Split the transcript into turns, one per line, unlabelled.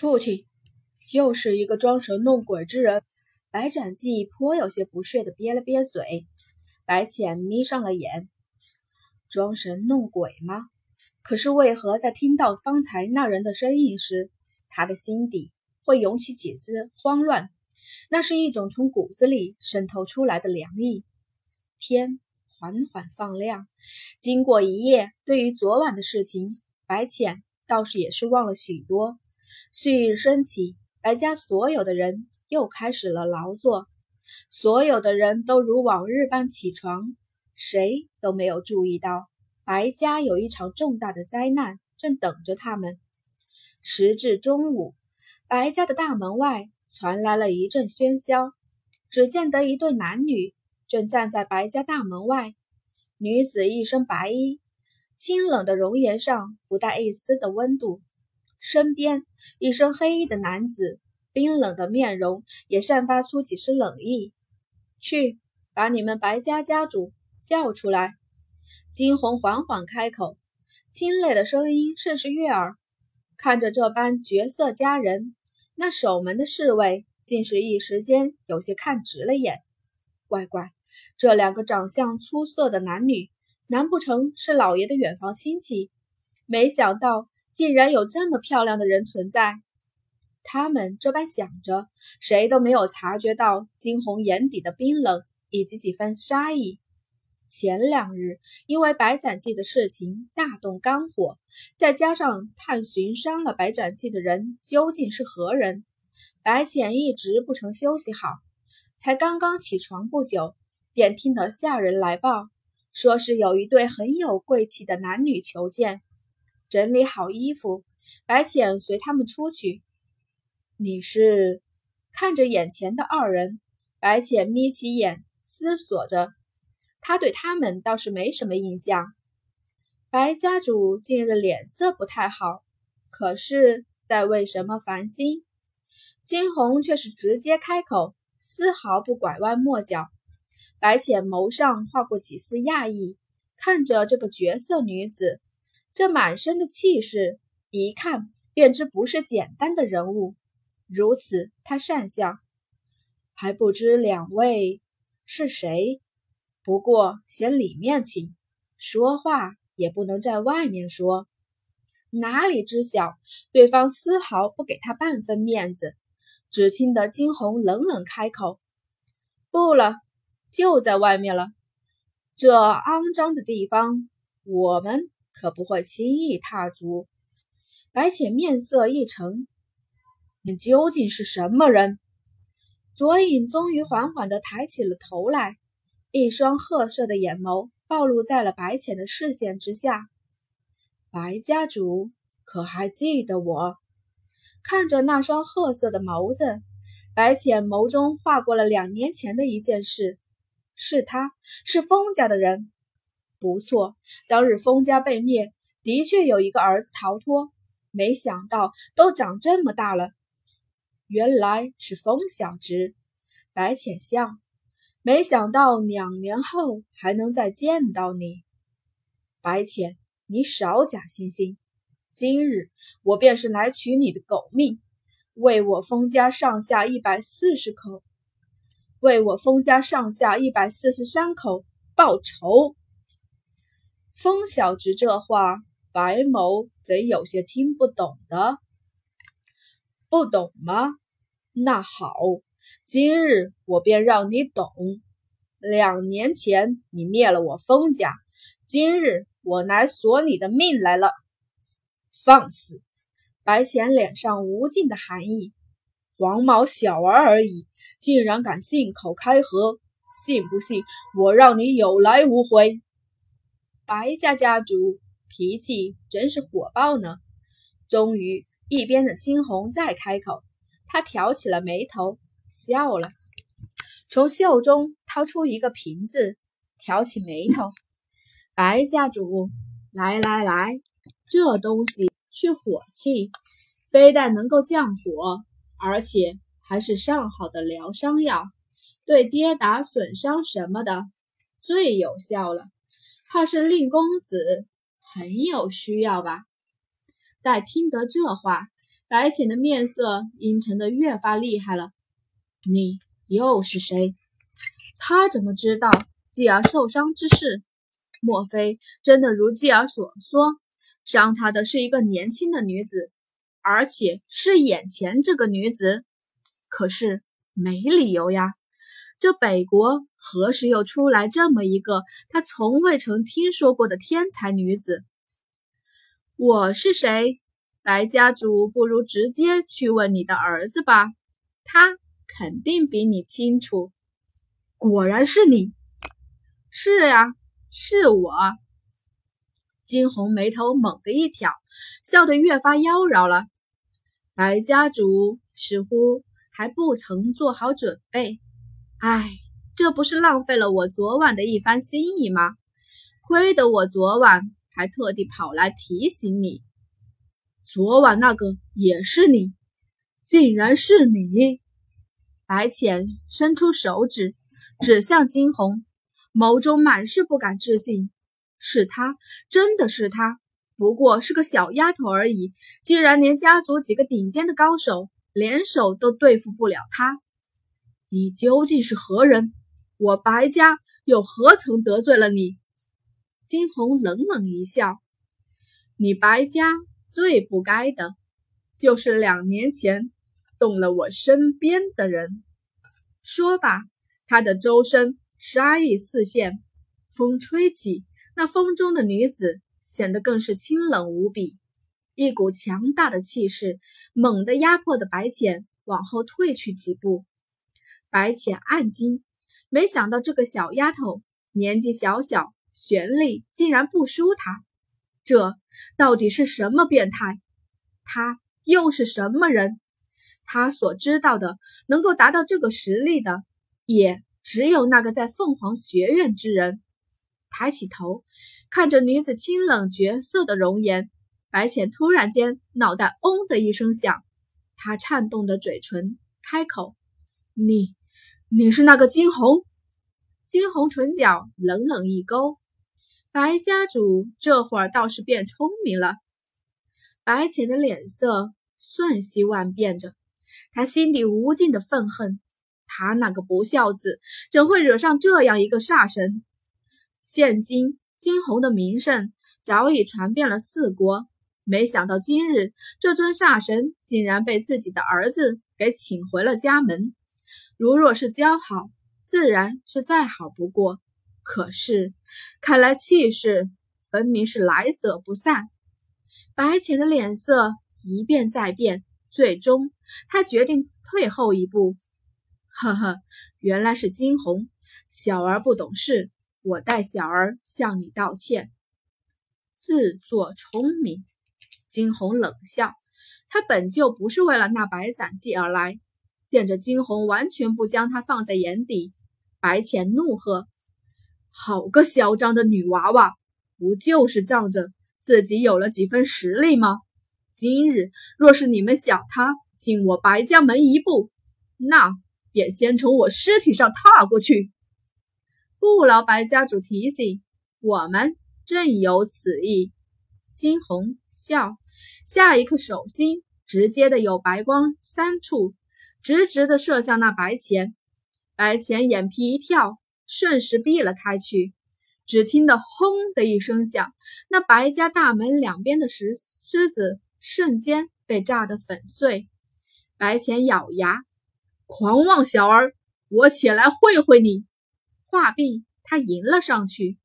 父亲，又是一个装神弄鬼之人。白展记颇有些不屑的憋了憋嘴。白浅眯上了眼，装神弄鬼吗？可是为何在听到方才那人的声音时，他的心底会涌起几丝慌乱？那是一种从骨子里渗透出来的凉意。天缓缓放亮，经过一夜，对于昨晚的事情，白浅倒是也是忘了许多。旭日升起，白家所有的人又开始了劳作。所有的人都如往日般起床，谁都没有注意到白家有一场重大的灾难正等着他们。时至中午，白家的大门外传来了一阵喧嚣，只见得一对男女正站在白家大门外。女子一身白衣，清冷的容颜上不带一丝的温度。身边一身黑衣的男子，冰冷的面容也散发出几丝冷意。去，把你们白家家主叫出来。金红缓缓开口，清冽的声音甚是悦耳。看着这般绝色佳人，那守门的侍卫竟是一时间有些看直了眼。乖乖，这两个长相出色的男女，难不成是老爷的远房亲戚？没想到。竟然有这么漂亮的人存在，他们这般想着，谁都没有察觉到金红眼底的冰冷以及几分杀意。前两日因为白斩记的事情大动肝火，再加上探寻伤了白斩记的人究竟是何人，白浅一直不曾休息好，才刚刚起床不久，便听得下人来报，说是有一对很有贵气的男女求见。整理好衣服，白浅随他们出去。你是看着眼前的二人，白浅眯起眼思索着。他对他们倒是没什么印象。白家主近日脸色不太好，可是在为什么烦心？金红却是直接开口，丝毫不拐弯抹角。白浅眸上划过几丝讶异，看着这个绝色女子。这满身的气势，一看便知不是简单的人物。如此，他讪笑，还不知两位是谁。不过先里面请，说话也不能在外面说。哪里知晓，对方丝毫不给他半分面子。只听得金红冷冷开口：“不了，就在外面了。这肮脏的地方，我们。”可不会轻易踏足。白浅面色一沉：“你究竟是什么人？”左影终于缓缓地抬起了头来，一双褐色的眼眸暴露在了白浅的视线之下。白家主可还记得我？看着那双褐色的眸子，白浅眸中划过了两年前的一件事：是他是封家的人。不错，当日封家被灭，的确有一个儿子逃脱，没想到都长这么大了。原来是封小直，白浅笑，没想到两年后还能再见到你。白浅，你少假惺惺，今日我便是来取你的狗命，为我封家上下一百四十口，为我封家上下一百四十三口报仇。风小直这话，白某怎有些听不懂的。不懂吗？那好，今日我便让你懂。两年前你灭了我封家，今日我来索你的命来了。放肆！白浅脸上无尽的寒意。黄毛小儿而已，竟然敢信口开河，信不信我让你有来无回？白家家主脾气真是火爆呢。终于，一边的青红再开口，他挑起了眉头，笑了，从袖中掏出一个瓶子，挑起眉头：“白家主，来来来，这东西去火气，非但能够降火，而且还是上好的疗伤药，对跌打损伤什么的最有效了。”怕是令公子很有需要吧？待听得这话，白浅的面色阴沉的越发厉害了。你又是谁？他怎么知道继儿受伤之事？莫非真的如继儿所说，伤他的是一个年轻的女子，而且是眼前这个女子？可是没理由呀！这北国何时又出来这么一个他从未曾听说过的天才女子？我是谁？白家主，不如直接去问你的儿子吧，他肯定比你清楚。果然是你，是呀，是我。金红眉头猛地一挑，笑得越发妖娆了。白家主似乎还不曾做好准备。唉，这不是浪费了我昨晚的一番心意吗？亏得我昨晚还特地跑来提醒你。昨晚那个也是你，竟然是你！白浅伸出手指。指向惊鸿，眸中满是不敢置信。是他，真的是他，不过是个小丫头而已，竟然连家族几个顶尖的高手联手都对付不了她。你究竟是何人？我白家又何曾得罪了你？惊鸿冷冷一笑：“你白家最不该的，就是两年前动了我身边的人。”说罢。他的周身杀意四现，风吹起，那风中的女子显得更是清冷无比，一股强大的气势猛地压迫的白浅往后退去几步。白浅暗惊，没想到这个小丫头年纪小小，玄力竟然不输他，这到底是什么变态？他又是什么人？他所知道的能够达到这个实力的。也只有那个在凤凰学院之人，抬起头看着女子清冷绝色的容颜，白浅突然间脑袋嗡的一声响，她颤动着嘴唇开口：“你，你是那个金红？”金红唇角冷冷一勾，白家主这会儿倒是变聪明了。白浅的脸色瞬息万变着，他心底无尽的愤恨。他那个不孝子，怎会惹上这样一个煞神？现今金红的名声早已传遍了四国，没想到今日这尊煞神竟然被自己的儿子给请回了家门。如若是交好，自然是再好不过。可是看来气势分明是来者不善。白浅的脸色一变再变，最终他决定退后一步。呵呵，原来是金红，小儿不懂事，我代小儿向你道歉。自作聪明，金红冷笑，他本就不是为了那白斩鸡而来。见着金红完全不将他放在眼底，白浅怒喝：“好个嚣张的女娃娃，不就是仗着自己有了几分实力吗？今日若是你们想他进我白家门一步，那……”便先从我尸体上踏过去，不劳白家主提醒，我们正有此意。金红笑，下一刻手心直接的有白光三处，直直的射向那白钱。白钱眼皮一跳，瞬时避了开去。只听得轰的一声响，那白家大门两边的石狮子瞬间被炸得粉碎。白钱咬牙。狂妄小儿，我且来会会你！话毕，他迎了上去。